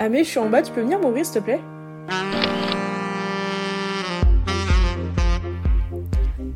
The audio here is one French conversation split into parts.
Ah mais je suis en bas, tu peux venir m'ouvrir s'il te plaît?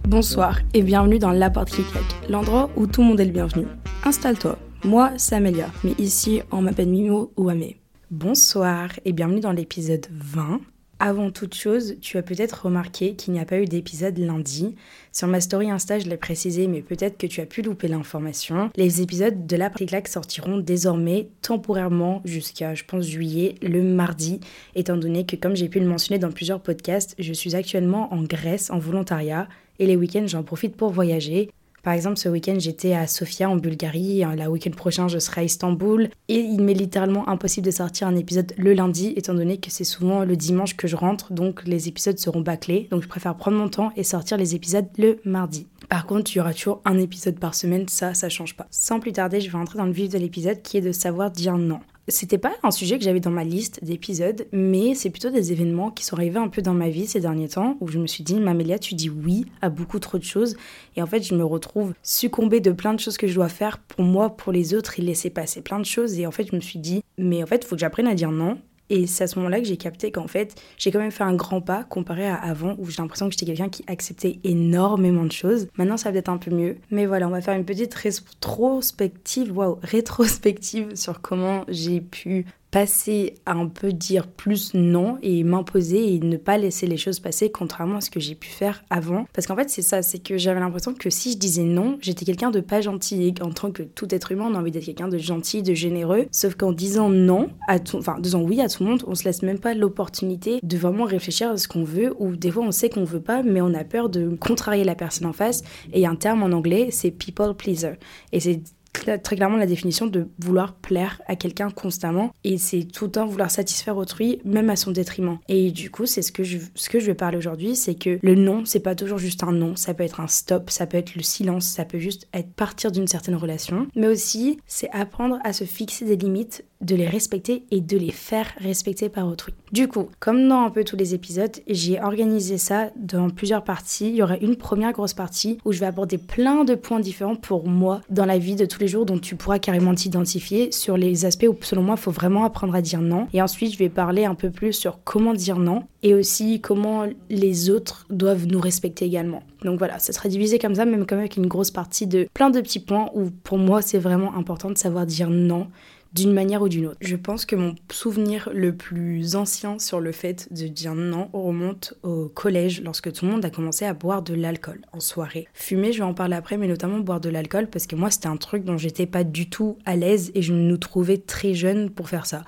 Bonsoir et bienvenue dans La Porte qui claque, l'endroit où tout le monde est le bienvenu. Installe-toi, moi c'est Amélia, mais ici on m'appelle Mimo ou Amé. Bonsoir et bienvenue dans l'épisode 20 avant toute chose, tu as peut-être remarqué qu'il n'y a pas eu d'épisode lundi. Sur ma story Insta, je l'ai précisé, mais peut-être que tu as pu louper l'information. Les épisodes de la Claque sortiront désormais temporairement jusqu'à, je pense, juillet, le mardi, étant donné que, comme j'ai pu le mentionner dans plusieurs podcasts, je suis actuellement en Grèce en volontariat et les week-ends, j'en profite pour voyager. Par exemple, ce week-end, j'étais à Sofia en Bulgarie. Le week-end prochain, je serai à Istanbul. Et il m'est littéralement impossible de sortir un épisode le lundi, étant donné que c'est souvent le dimanche que je rentre. Donc, les épisodes seront bâclés. Donc, je préfère prendre mon temps et sortir les épisodes le mardi. Par contre, il y aura toujours un épisode par semaine, ça, ça change pas. Sans plus tarder, je vais entrer dans le vif de l'épisode qui est de savoir dire non. C'était pas un sujet que j'avais dans ma liste d'épisodes, mais c'est plutôt des événements qui sont arrivés un peu dans ma vie ces derniers temps où je me suis dit, Mamélia, tu dis oui à beaucoup trop de choses. Et en fait, je me retrouve succombée de plein de choses que je dois faire pour moi, pour les autres et laisser passer plein de choses. Et en fait, je me suis dit, mais en fait, faut que j'apprenne à dire non. Et c'est à ce moment-là que j'ai capté qu'en fait, j'ai quand même fait un grand pas comparé à avant où j'ai l'impression que j'étais quelqu'un qui acceptait énormément de choses. Maintenant, ça va être un peu mieux. Mais voilà, on va faire une petite rétrospective, waouh, rétrospective sur comment j'ai pu passer à un peu dire plus non et m'imposer et ne pas laisser les choses passer contrairement à ce que j'ai pu faire avant. Parce qu'en fait c'est ça, c'est que j'avais l'impression que si je disais non, j'étais quelqu'un de pas gentil et en tant que tout être humain on a envie d'être quelqu'un de gentil, de généreux. Sauf qu'en disant non à tout, enfin disant oui à tout le monde, on se laisse même pas l'opportunité de vraiment réfléchir à ce qu'on veut ou des fois on sait qu'on veut pas mais on a peur de contrarier la personne en face et un terme en anglais c'est people pleaser et c'est très clairement la définition de vouloir plaire à quelqu'un constamment et c'est tout le temps vouloir satisfaire autrui même à son détriment. Et du coup, c'est ce que je ce que je vais parler aujourd'hui, c'est que le non, c'est pas toujours juste un non, ça peut être un stop, ça peut être le silence, ça peut juste être partir d'une certaine relation, mais aussi c'est apprendre à se fixer des limites de les respecter et de les faire respecter par autrui. Du coup, comme dans un peu tous les épisodes, j'ai organisé ça dans plusieurs parties. Il y aura une première grosse partie où je vais aborder plein de points différents pour moi dans la vie de tous les jours dont tu pourras carrément t'identifier sur les aspects où selon moi il faut vraiment apprendre à dire non. Et ensuite, je vais parler un peu plus sur comment dire non et aussi comment les autres doivent nous respecter également. Donc voilà, ça sera divisé comme ça, même comme avec une grosse partie de plein de petits points où pour moi c'est vraiment important de savoir dire non d'une manière ou d'une autre. Je pense que mon souvenir le plus ancien sur le fait de dire non remonte au collège lorsque tout le monde a commencé à boire de l'alcool en soirée. Fumer, je vais en parler après, mais notamment boire de l'alcool parce que moi c'était un truc dont j'étais pas du tout à l'aise et je nous trouvais très jeunes pour faire ça.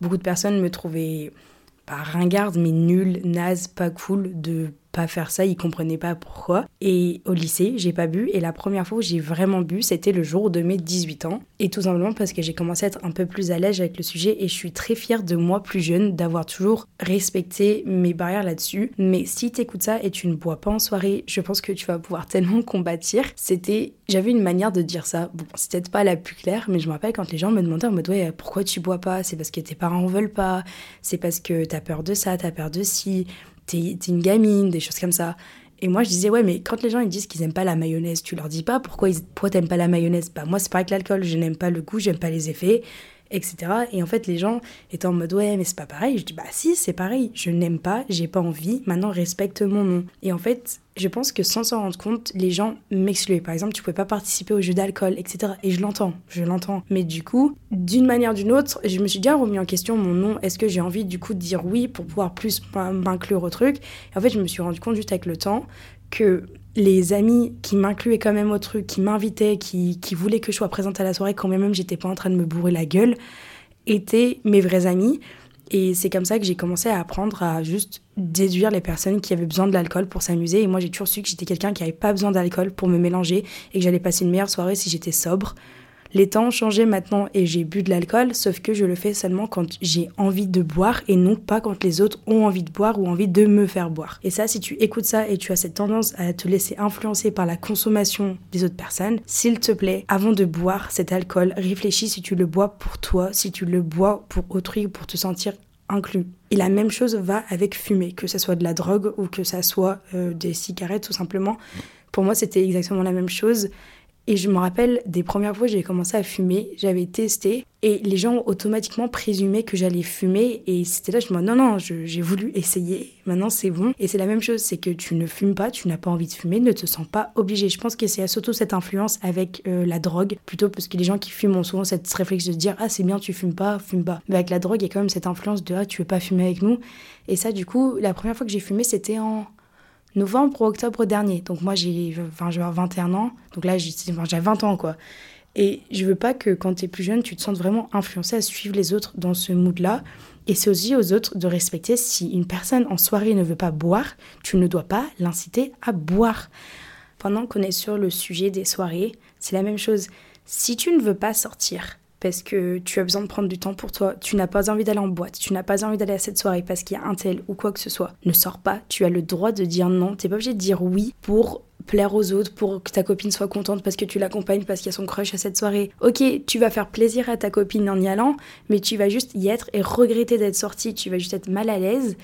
Beaucoup de personnes me trouvaient pas ringarde mais nulle, naze, pas cool de pas faire ça, ils comprenaient pas pourquoi. Et au lycée, j'ai pas bu et la première fois où j'ai vraiment bu, c'était le jour de mes 18 ans. Et tout simplement parce que j'ai commencé à être un peu plus à l'aise avec le sujet et je suis très fière de moi plus jeune d'avoir toujours respecté mes barrières là-dessus. Mais si t'écoutes ça et tu ne bois pas en soirée, je pense que tu vas pouvoir tellement combattre. C'était, j'avais une manière de dire ça. Bon, c'est peut-être pas la plus claire, mais je me rappelle quand les gens me demandaient en mode ouais, pourquoi tu bois pas? C'est parce que tes parents en veulent pas, c'est parce que t'as peur de ça, t'as peur de ci t'es une gamine, des choses comme ça. Et moi, je disais, ouais, mais quand les gens ils disent qu'ils aiment pas la mayonnaise, tu leur dis pas pourquoi, ils, pourquoi t'aimes pas la mayonnaise? Bah, moi, c'est pareil que l'alcool, je n'aime pas le goût, j'aime pas les effets etc. Et en fait, les gens étaient en mode ouais, mais c'est pas pareil. Je dis bah si, c'est pareil. Je n'aime pas, j'ai pas envie. Maintenant, respecte mon nom. Et en fait, je pense que sans s'en rendre compte, les gens m'excluaient. Par exemple, tu pouvais pas participer au jeu d'alcool, etc. Et je l'entends, je l'entends. Mais du coup, d'une manière ou d'une autre, je me suis déjà remis en question mon nom. Est-ce que j'ai envie du coup de dire oui pour pouvoir plus m'inclure au truc? Et en fait, je me suis rendu compte juste avec le temps que les amis qui m'incluaient quand même au truc, qui m'invitaient, qui, qui, voulaient que je sois présente à la soirée quand même j'étais pas en train de me bourrer la gueule, étaient mes vrais amis. Et c'est comme ça que j'ai commencé à apprendre à juste déduire les personnes qui avaient besoin de l'alcool pour s'amuser. Et moi, j'ai toujours su que j'étais quelqu'un qui avait pas besoin d'alcool pour me mélanger et que j'allais passer une meilleure soirée si j'étais sobre. Les temps ont changé maintenant et j'ai bu de l'alcool, sauf que je le fais seulement quand j'ai envie de boire et non pas quand les autres ont envie de boire ou envie de me faire boire. Et ça, si tu écoutes ça et tu as cette tendance à te laisser influencer par la consommation des autres personnes, s'il te plaît, avant de boire cet alcool, réfléchis si tu le bois pour toi, si tu le bois pour autrui, pour te sentir inclus. Et la même chose va avec fumer, que ce soit de la drogue ou que ça soit euh, des cigarettes tout simplement. Pour moi, c'était exactement la même chose. Et je me rappelle des premières fois où j'ai commencé à fumer, j'avais testé et les gens automatiquement présumaient que j'allais fumer et c'était là, je me dis non, non, j'ai voulu essayer, maintenant c'est bon. Et c'est la même chose, c'est que tu ne fumes pas, tu n'as pas envie de fumer, ne te sens pas obligé. Je pense que c'est surtout cette influence avec euh, la drogue, plutôt parce que les gens qui fument ont souvent cette réflexe de dire ah c'est bien, tu fumes pas, fume pas. Mais avec la drogue, il y a quand même cette influence de ah tu veux pas fumer avec nous. Et ça, du coup, la première fois que j'ai fumé, c'était en novembre ou octobre dernier. Donc moi, j'ai enfin, 21 ans. Donc là, j'ai 20 ans, quoi. Et je veux pas que quand tu es plus jeune, tu te sentes vraiment influencé à suivre les autres dans ce mood-là. Et c'est aussi aux autres de respecter si une personne en soirée ne veut pas boire, tu ne dois pas l'inciter à boire. Pendant qu'on est sur le sujet des soirées, c'est la même chose. Si tu ne veux pas sortir, parce que tu as besoin de prendre du temps pour toi, tu n'as pas envie d'aller en boîte, tu n'as pas envie d'aller à cette soirée parce qu'il y a un tel ou quoi que ce soit, ne sors pas, tu as le droit de dire non, t'es pas obligé de dire oui pour plaire aux autres, pour que ta copine soit contente parce que tu l'accompagnes parce qu'il y a son crush à cette soirée. Ok, tu vas faire plaisir à ta copine en y allant, mais tu vas juste y être et regretter d'être sortie, tu vas juste être mal à l'aise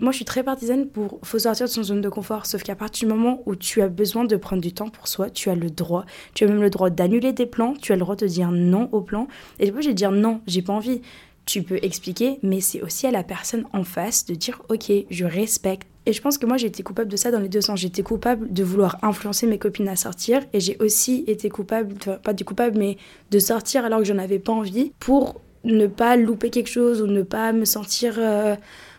moi, je suis très partisane pour faut sortir de son zone de confort. Sauf qu'à partir du moment où tu as besoin de prendre du temps pour soi, tu as le droit. Tu as même le droit d'annuler tes plans. Tu as le droit de dire non au plan. Et je vais dire non, j'ai pas envie. Tu peux expliquer, mais c'est aussi à la personne en face de dire ok, je respecte. Et je pense que moi j'ai été coupable de ça dans les deux sens. J'étais coupable de vouloir influencer mes copines à sortir et j'ai aussi été coupable, pas du coupable, mais de sortir alors que j'en avais pas envie pour ne pas louper quelque chose ou ne pas me sentir. Euh,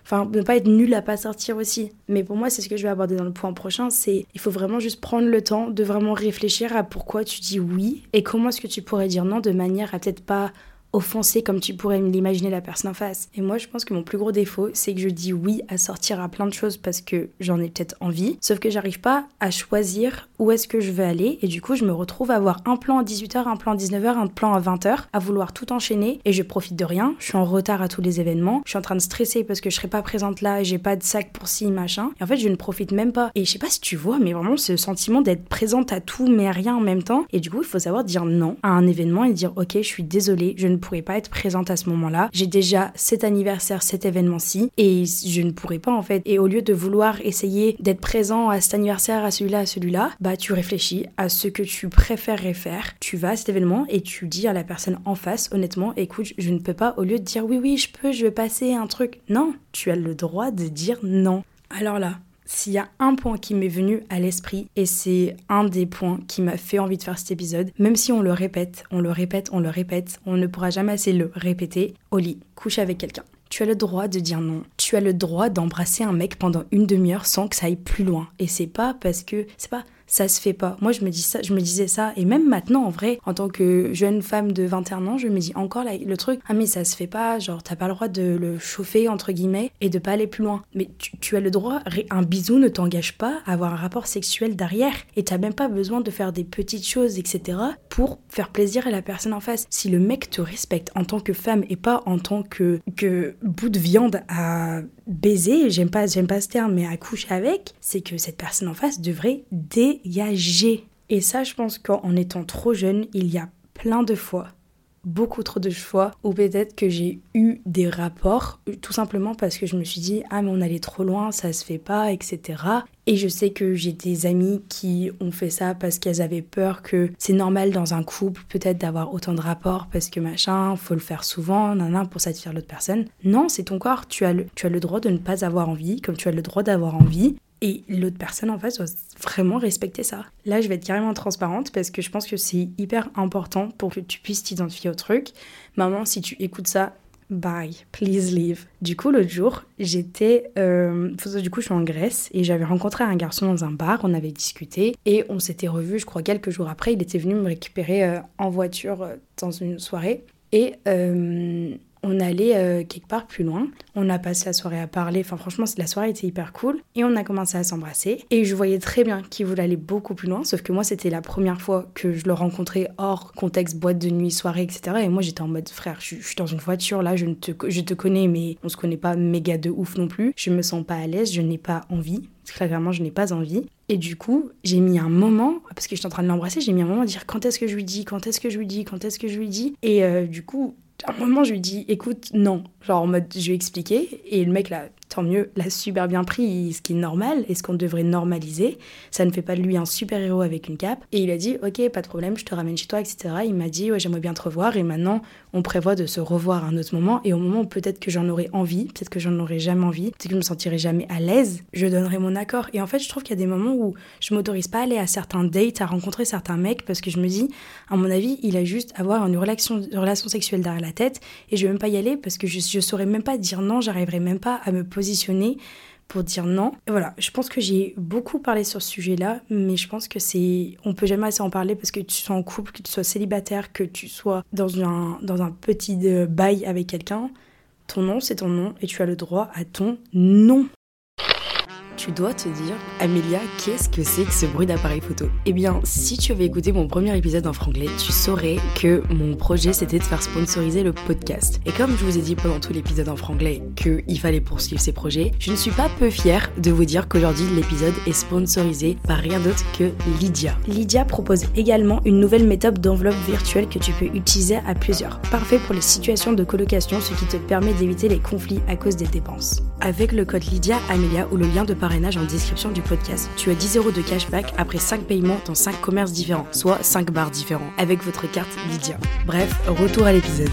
enfin ne pas être nul à pas sortir aussi. Mais pour moi, c'est ce que je vais aborder dans le point prochain, c'est il faut vraiment juste prendre le temps de vraiment réfléchir à pourquoi tu dis oui et comment est-ce que tu pourrais dire non de manière à peut-être pas offensé comme tu pourrais l'imaginer la personne en face. Et moi, je pense que mon plus gros défaut, c'est que je dis oui à sortir à plein de choses parce que j'en ai peut-être envie, sauf que j'arrive pas à choisir où est-ce que je veux aller et du coup, je me retrouve à avoir un plan à 18h, un plan à 19h, un plan à 20h, à vouloir tout enchaîner et je profite de rien. Je suis en retard à tous les événements, je suis en train de stresser parce que je serai pas présente là, j'ai pas de sac pour ci, machin. Et en fait, je ne profite même pas. Et je sais pas si tu vois, mais vraiment ce sentiment d'être présente à tout mais à rien en même temps. Et du coup, il faut savoir dire non à un événement et dire ok, je suis désolée, je ne pourrais pas être présente à ce moment-là. J'ai déjà cet anniversaire, cet événement-ci, et je ne pourrais pas en fait. Et au lieu de vouloir essayer d'être présent à cet anniversaire, à celui-là, à celui-là, bah tu réfléchis à ce que tu préférerais faire. Tu vas à cet événement et tu dis à la personne en face, honnêtement, écoute, je ne peux pas, au lieu de dire oui, oui, je peux, je vais passer un truc. Non, tu as le droit de dire non. Alors là, s'il y a un point qui m'est venu à l'esprit, et c'est un des points qui m'a fait envie de faire cet épisode, même si on le répète, on le répète, on le répète, on ne pourra jamais assez le répéter, au couche avec quelqu'un. Tu as le droit de dire non. Tu as le droit d'embrasser un mec pendant une demi-heure sans que ça aille plus loin. Et c'est pas parce que c'est pas ça se fait pas. Moi, je me dis ça, je me disais ça, et même maintenant, en vrai, en tant que jeune femme de 21 ans, je me dis encore le truc, ah mais ça se fait pas, genre t'as pas le droit de le chauffer entre guillemets et de pas aller plus loin. Mais tu, as le droit, un bisou ne t'engage pas à avoir un rapport sexuel derrière, et t'as même pas besoin de faire des petites choses, etc. pour faire plaisir à la personne en face. Si le mec te respecte en tant que femme et pas en tant que, que bout de viande à baiser, j'aime pas, j'aime pas ce terme, mais à coucher avec, c'est que cette personne en face devrait dégager. Et ça, je pense qu'en étant trop jeune, il y a plein de fois beaucoup trop de fois ou peut-être que j'ai eu des rapports tout simplement parce que je me suis dit ah mais on allait trop loin ça se fait pas etc et je sais que j'ai des amis qui ont fait ça parce qu'elles avaient peur que c'est normal dans un couple peut-être d'avoir autant de rapports parce que machin faut le faire souvent nan, pour satisfaire l'autre personne. Non c'est ton corps tu as le tu as le droit de ne pas avoir envie comme tu as le droit d'avoir envie. Et l'autre personne en face doit vraiment respecter ça. Là, je vais être carrément transparente parce que je pense que c'est hyper important pour que tu puisses t'identifier au truc. Maman, si tu écoutes ça, bye, please leave. Du coup, l'autre jour, j'étais. Euh, du coup, je suis en Grèce et j'avais rencontré un garçon dans un bar, on avait discuté et on s'était revus, je crois, quelques jours après. Il était venu me récupérer euh, en voiture euh, dans une soirée. Et on allait euh, quelque part plus loin. On a passé la soirée à parler. Enfin, franchement, la soirée était hyper cool. Et on a commencé à s'embrasser. Et je voyais très bien qu'il voulait aller beaucoup plus loin. Sauf que moi, c'était la première fois que je le rencontrais hors contexte boîte de nuit, soirée, etc. Et moi, j'étais en mode frère, je, suis dans une voiture là, je, ne te, je te connais, mais on se connaît pas méga de ouf non plus. Je me sens pas à l'aise, je n'ai pas envie. Clairement, je n'ai pas envie. Et du coup, j'ai mis un moment, parce que j'étais en train de l'embrasser, j'ai mis un moment à dire quand est-ce que je lui dis, quand est-ce que je lui dis, quand est-ce que je lui dis? Et euh, du coup, à un moment, je lui dis, écoute, non. Genre, en mode, je lui ai expliqué. Et le mec, là, tant mieux, l'a super bien pris, ce qui est normal et ce qu'on devrait normaliser. Ça ne fait pas de lui un super-héros avec une cape. Et il a dit, ok, pas de problème, je te ramène chez toi, etc. Il m'a dit, ouais, j'aimerais bien te revoir et maintenant, on prévoit de se revoir à un autre moment et au moment où peut-être que j'en aurais envie, peut-être que j'en aurais jamais envie, peut-être que je me sentirais jamais à l'aise, je donnerai mon accord. Et en fait, je trouve qu'il y a des moments où je m'autorise pas à aller à certains dates, à rencontrer certains mecs parce que je me dis, à mon avis, il a juste à avoir une relation, une relation sexuelle derrière la tête et je vais même pas y aller parce que je, je saurais même pas dire non, j'arriverai même pas à me positionner pour dire non. Et voilà, je pense que j'ai beaucoup parlé sur ce sujet-là, mais je pense que c'est. On peut jamais assez en parler parce que tu sois en couple, que tu sois célibataire, que tu sois dans un, dans un petit euh, bail avec quelqu'un. Ton nom, c'est ton nom et tu as le droit à ton non tu dois te dire, Amélia, qu'est-ce que c'est que ce bruit d'appareil photo? Eh bien, si tu avais écouté mon premier épisode en franglais, tu saurais que mon projet c'était de faire sponsoriser le podcast. Et comme je vous ai dit pendant tout l'épisode en franglais qu'il fallait poursuivre ces projets, je ne suis pas peu fière de vous dire qu'aujourd'hui l'épisode est sponsorisé par rien d'autre que Lydia. Lydia propose également une nouvelle méthode d'enveloppe virtuelle que tu peux utiliser à plusieurs. Parfait pour les situations de colocation, ce qui te permet d'éviter les conflits à cause des dépenses. Avec le code Lydia Amélia ou le lien de en description du podcast, tu as 10 euros de cashback après 5 paiements dans 5 commerces différents, soit 5 bars différents, avec votre carte Lydia. Bref, retour à l'épisode.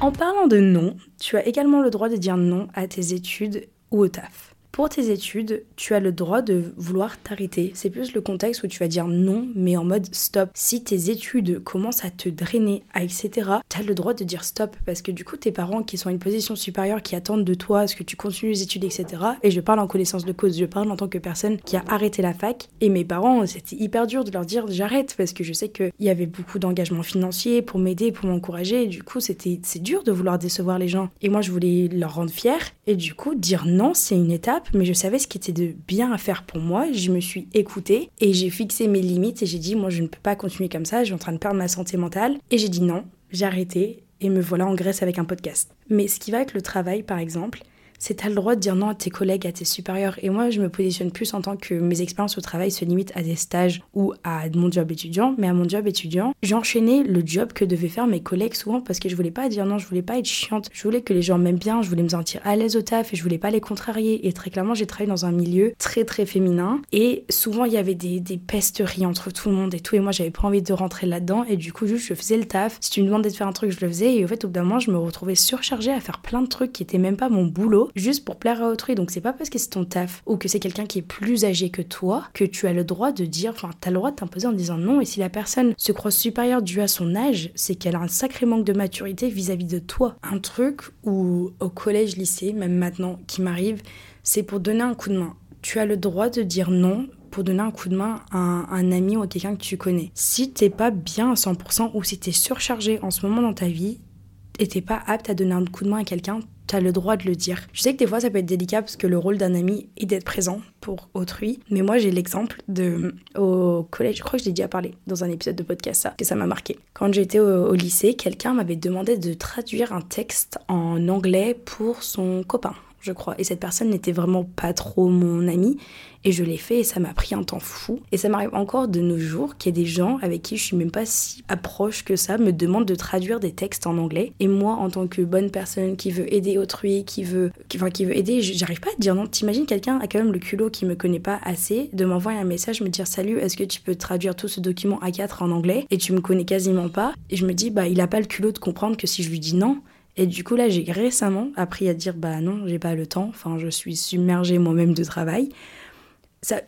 En parlant de non, tu as également le droit de dire non à tes études ou au taf. Pour tes études, tu as le droit de vouloir t'arrêter. C'est plus le contexte où tu vas dire non, mais en mode stop. Si tes études commencent à te drainer, etc., tu as le droit de dire stop. Parce que du coup, tes parents qui sont à une position supérieure, qui attendent de toi ce que tu continues les études, etc., et je parle en connaissance de cause, je parle en tant que personne qui a arrêté la fac. Et mes parents, c'était hyper dur de leur dire j'arrête, parce que je sais qu'il y avait beaucoup d'engagement financier pour m'aider, pour m'encourager. Du coup, c'était c'est dur de vouloir décevoir les gens. Et moi, je voulais leur rendre fiers. Et du coup, dire non, c'est une étape mais je savais ce qui était de bien à faire pour moi. Je me suis écoutée et j'ai fixé mes limites et j'ai dit, moi, je ne peux pas continuer comme ça, je suis en train de perdre ma santé mentale. Et j'ai dit non, j'ai arrêté et me voilà en Grèce avec un podcast. Mais ce qui va avec le travail, par exemple, c'est t'as le droit de dire non à tes collègues, à tes supérieurs. Et moi, je me positionne plus en tant que mes expériences au travail se limitent à des stages ou à mon job étudiant. Mais à mon job étudiant, j'ai enchaîné le job que devaient faire mes collègues souvent parce que je voulais pas dire non, je voulais pas être chiante. Je voulais que les gens m'aiment bien, je voulais me sentir à l'aise au taf et je voulais pas les contrarier. Et très clairement, j'ai travaillé dans un milieu très très féminin et souvent il y avait des, pesteries entre tout le monde et tout. Et moi, j'avais pas envie de rentrer là-dedans et du coup, juste je faisais le taf. Si tu me demandais de faire un truc, je le faisais. Et au fait, au bout d'un moment, je me retrouvais surchargée à faire plein de trucs qui étaient même pas mon boulot juste pour plaire à autrui. Donc c'est pas parce que c'est ton taf ou que c'est quelqu'un qui est plus âgé que toi que tu as le droit de dire, enfin t'as le droit de t'imposer en disant non. Et si la personne se croit supérieure dû à son âge, c'est qu'elle a un sacré manque de maturité vis-à-vis de toi. Un truc où au collège, lycée, même maintenant qui m'arrive, c'est pour donner un coup de main. Tu as le droit de dire non pour donner un coup de main à un, ami ou à quelqu'un que tu connais. Si t'es pas bien à 100% ou si t'es surchargé en ce moment dans ta vie, et t'es pas apte à donner un coup de main à quelqu'un, tu as le droit de le dire. Je sais que des fois ça peut être délicat parce que le rôle d'un ami est d'être présent pour autrui, mais moi j'ai l'exemple de au collège, je crois que je l'ai déjà parlé dans un épisode de podcast ça, que ça m'a marqué. Quand j'étais au, au lycée, quelqu'un m'avait demandé de traduire un texte en anglais pour son copain je crois. Et cette personne n'était vraiment pas trop mon ami. Et je l'ai fait et ça m'a pris un temps fou. Et ça m'arrive encore de nos jours qu'il y a des gens avec qui je suis même pas si approche que ça me demandent de traduire des textes en anglais. Et moi, en tant que bonne personne qui veut aider autrui, qui veut, enfin, qui veut aider, j'arrive pas à dire non. T'imagines quelqu'un a quand même le culot qui me connaît pas assez de m'envoyer un message, me dire salut, est-ce que tu peux traduire tout ce document A4 en anglais? Et tu me connais quasiment pas. Et je me dis bah il a pas le culot de comprendre que si je lui dis non, et du coup, là, j'ai récemment appris à dire bah non, j'ai pas le temps. Enfin, je suis submergée moi-même de travail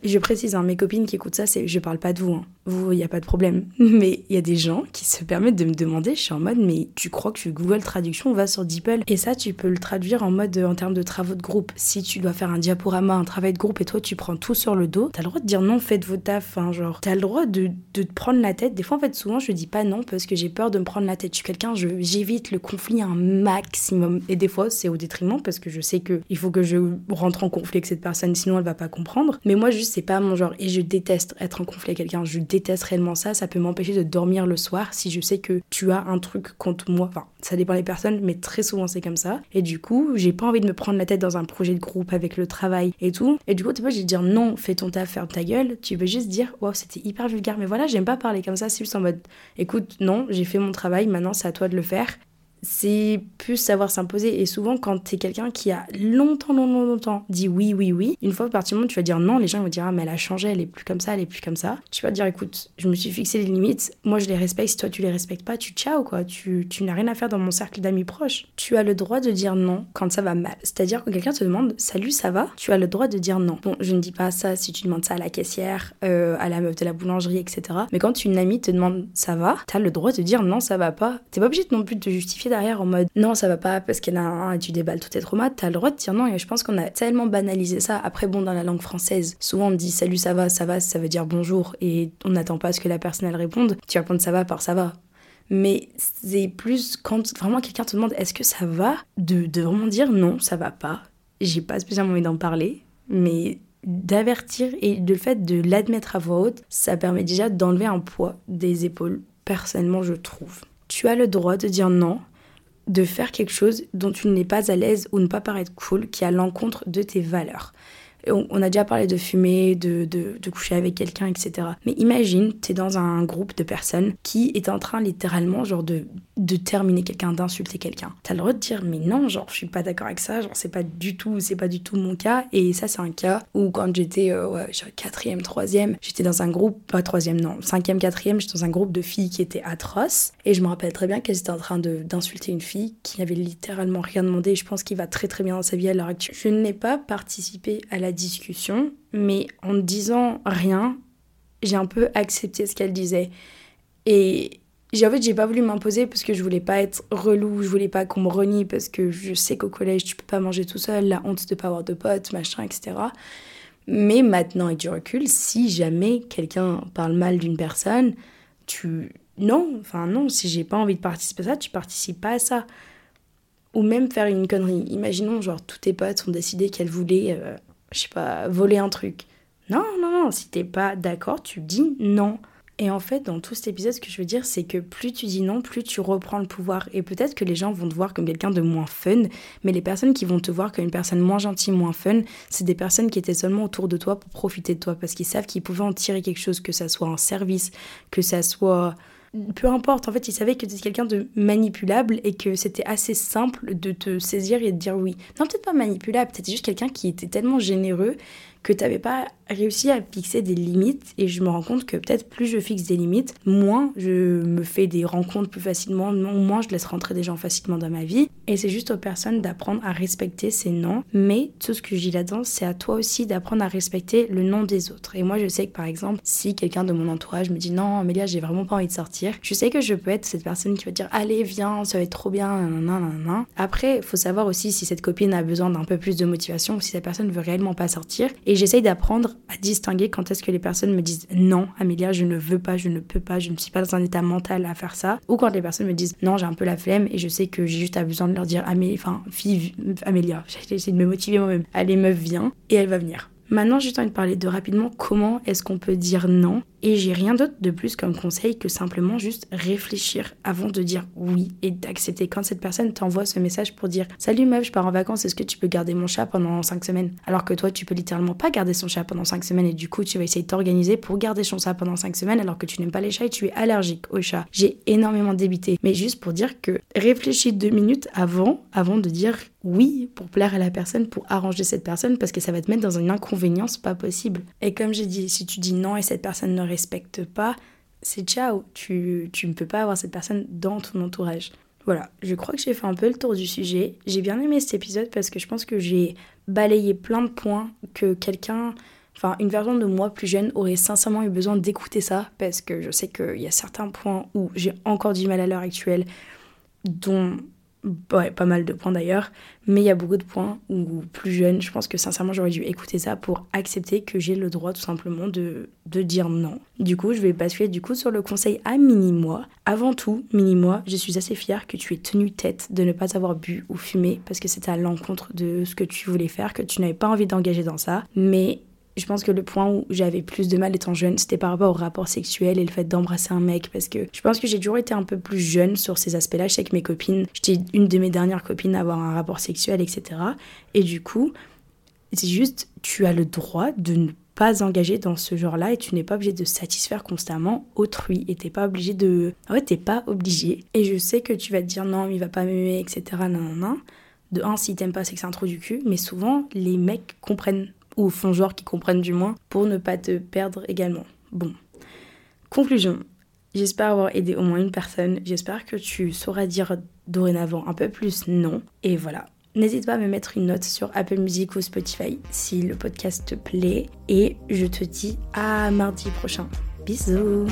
je précise, hein, mes copines qui écoutent ça, c'est, je parle pas de vous. Hein. Il n'y a pas de problème. Mais il y a des gens qui se permettent de me demander, je suis en mode, mais tu crois que Google Traduction va sur DeepL? Et ça, tu peux le traduire en mode, en termes de travaux de groupe. Si tu dois faire un diaporama, un travail de groupe, et toi, tu prends tout sur le dos, t'as le droit de dire non, faites vos taf. Hein, genre, t'as le droit de, te prendre la tête. Des fois, en fait, souvent, je dis pas non parce que j'ai peur de me prendre la tête. Je suis quelqu'un, j'évite le conflit un maximum. Et des fois, c'est au détriment parce que je sais que il faut que je rentre en conflit avec cette personne, sinon elle va pas comprendre. Mais moi, juste, c'est pas mon genre. Et je déteste être en conflit avec quelqu'un. Je réellement ça. Ça peut m'empêcher de dormir le soir si je sais que tu as un truc contre moi. Enfin, ça dépend des personnes, mais très souvent c'est comme ça. Et du coup, j'ai pas envie de me prendre la tête dans un projet de groupe avec le travail et tout. Et du coup, tu vois, j'ai dire non, fais ton taf, ferme ta gueule. Tu veux juste dire, wow, c'était hyper vulgaire. Mais voilà, j'aime pas parler comme ça. C'est juste en mode, écoute, non, j'ai fait mon travail, maintenant c'est à toi de le faire c'est plus savoir s'imposer. Et souvent, quand t'es quelqu'un qui a longtemps, longtemps, longtemps dit oui, oui, oui, une fois que partir du moment tu vas dire non, les gens vont dire ah, mais elle a changé, elle est plus comme ça, elle est plus comme ça. Tu vas dire écoute, je me suis fixé les limites, moi je les respecte, si toi tu les respectes pas, tu ciao quoi, tu, tu n'as rien à faire dans mon cercle d'amis proches. Tu as le droit de dire non quand ça va mal. C'est-à-dire que quelqu'un te demande salut, ça va? Tu as le droit de dire non. Bon, je ne dis pas ça si tu demandes ça à la caissière, euh, à la meuf de la boulangerie, etc. Mais quand une amie te demande ça va, t'as le droit de dire non, ça va pas. T'es pas obligé non plus de te justifier derrière en mode non, ça va pas parce qu'elle a un, tu déballes tout tes traumas. T'as le droit de dire non et je pense qu'on a tellement banalisé ça. Après, bon, dans la langue française, souvent on dit salut, ça va, ça va, ça veut dire bonjour et on n'attend pas à ce que la personne elle réponde. Tu réponds ça va par ça va. Mais c'est plus quand vraiment quelqu'un te demande est-ce que ça va, de, de vraiment dire non, ça va pas. J'ai pas spécialement envie d'en parler, mais d'avertir et le fait de l'admettre à voix haute, ça permet déjà d'enlever un poids des épaules, personnellement je trouve. Tu as le droit de dire non, de faire quelque chose dont tu n'es pas à l'aise ou ne pas paraître cool, qui a l'encontre de tes valeurs on, a déjà parlé de fumer, de, de, coucher avec quelqu'un, etc. Mais imagine, tu es dans un groupe de personnes qui est en train littéralement genre de, de terminer quelqu'un, d'insulter quelqu'un. T'as le droit de dire mais non, genre je suis pas d'accord avec ça, genre c'est pas du tout, c'est pas du tout mon cas. Et ça c'est un cas où quand j'étais euh, ouais, quatrième, troisième, j'étais dans un groupe, pas troisième non, cinquième, quatrième, j'étais dans un groupe de filles qui étaient atroces. Et je me rappelle très bien qu'elles étaient en train d'insulter une fille qui n'avait littéralement rien demandé. Je pense qu'il va très très bien dans sa vie à l'heure actuelle. Je n'ai pas participé à la discussion, mais en ne disant rien, j'ai un peu accepté ce qu'elle disait. Et en fait j'ai pas voulu m'imposer parce que je voulais pas être relou, je voulais pas qu'on me renie parce que je sais qu'au collège tu peux pas manger tout seul, la honte de pas avoir de potes, machin, etc. Mais maintenant avec du recul, si jamais quelqu'un parle mal d'une personne, tu non, enfin non, si j'ai pas envie de participer à ça, tu participes pas à ça. Ou même faire une connerie. Imaginons genre tous tes potes ont décidé qu'elles voulaient euh, je sais pas, voler un truc. Non, non, non, si t'es pas d'accord, tu dis non. Et en fait, dans tout cet épisode, ce que je veux dire, c'est que plus tu dis non, plus tu reprends le pouvoir. Et peut-être que les gens vont te voir comme quelqu'un de moins fun, mais les personnes qui vont te voir comme une personne moins gentille, moins fun, c'est des personnes qui étaient seulement autour de toi pour profiter de toi, parce qu'ils savent qu'ils pouvaient en tirer quelque chose, que ça soit un service, que ça soit peu importe, en fait, ils savaient que tu étais quelqu'un de manipulable et que c'était assez simple de te saisir et de dire oui. Non, peut-être pas manipulable, peut-être juste quelqu'un qui était tellement généreux que tu n'avais pas réussi à fixer des limites et je me rends compte que peut-être plus je fixe des limites, moins je me fais des rencontres plus facilement, moins je laisse rentrer des gens facilement dans ma vie. Et c'est juste aux personnes d'apprendre à respecter ces noms. Mais tout ce que dis là-dedans, c'est à toi aussi d'apprendre à respecter le nom des autres. Et moi, je sais que par exemple, si quelqu'un de mon entourage me dit non, Amélia, j'ai vraiment pas envie de sortir, je sais que je peux être cette personne qui va dire allez, viens, ça va être trop bien, nanana. Après, il faut savoir aussi si cette copine a besoin d'un peu plus de motivation ou si cette personne veut réellement pas sortir. J'essaye d'apprendre à distinguer quand est-ce que les personnes me disent non, Amélia, je ne veux pas, je ne peux pas, je ne suis pas dans un état mental à faire ça. Ou quand les personnes me disent non, j'ai un peu la flemme et je sais que j'ai juste besoin de leur dire enfin, fille, Amélia, j'ai essayé de me motiver moi-même. Allez, meuf, viens. Et elle va venir. Maintenant, j'ai envie de parler de rapidement comment est-ce qu'on peut dire non et j'ai rien d'autre de plus comme conseil que simplement juste réfléchir avant de dire oui et d'accepter. Quand cette personne t'envoie ce message pour dire Salut meuf, je pars en vacances, est-ce que tu peux garder mon chat pendant 5 semaines? Alors que toi, tu peux littéralement pas garder son chat pendant 5 semaines et du coup, tu vas essayer de t'organiser pour garder son chat pendant 5 semaines alors que tu n'aimes pas les chats et tu es allergique aux chats. J'ai énormément débité. Mais juste pour dire que réfléchis deux minutes avant, avant de dire oui pour plaire à la personne, pour arranger cette personne parce que ça va te mettre dans une inconvénience pas possible. Et comme j'ai dit, si tu dis non et cette personne ne respecte pas, c'est ciao. Tu, tu ne peux pas avoir cette personne dans ton entourage. Voilà, je crois que j'ai fait un peu le tour du sujet. J'ai bien aimé cet épisode parce que je pense que j'ai balayé plein de points que quelqu'un, enfin une version de moi plus jeune aurait sincèrement eu besoin d'écouter ça parce que je sais qu'il y a certains points où j'ai encore du mal à l'heure actuelle dont ouais, pas mal de points d'ailleurs, mais il y a beaucoup de points où plus jeune, je pense que sincèrement j'aurais dû écouter ça pour accepter que j'ai le droit tout simplement de, de dire non. Du coup, je vais basculer du coup sur le conseil à mini-moi. Avant tout, mini-moi, je suis assez fière que tu aies tenu tête de ne pas avoir bu ou fumé parce que c'était à l'encontre de ce que tu voulais faire, que tu n'avais pas envie d'engager dans ça. Mais je pense que le point où j'avais plus de mal étant jeune, c'était par rapport au rapport sexuel et le fait d'embrasser un mec. Parce que je pense que j'ai toujours été un peu plus jeune sur ces aspects-là. Je sais que mes copines, j'étais une de mes dernières copines à avoir un rapport sexuel, etc. Et du coup, c'est juste, tu as le droit de ne pas engagé dans ce genre-là et tu n'es pas obligé de satisfaire constamment autrui et t'es pas obligé de. En fait, t'es pas obligé. Et je sais que tu vas te dire non, il va pas m'aimer, etc. Non, non, De un, si t'aimes pas, c'est que c'est un trou du cul. Mais souvent, les mecs comprennent, ou font genre qu'ils comprennent du moins, pour ne pas te perdre également. Bon. Conclusion. J'espère avoir aidé au moins une personne. J'espère que tu sauras dire dorénavant un peu plus non. Et voilà. N'hésite pas à me mettre une note sur Apple Music ou Spotify si le podcast te plaît. Et je te dis à mardi prochain. Bisous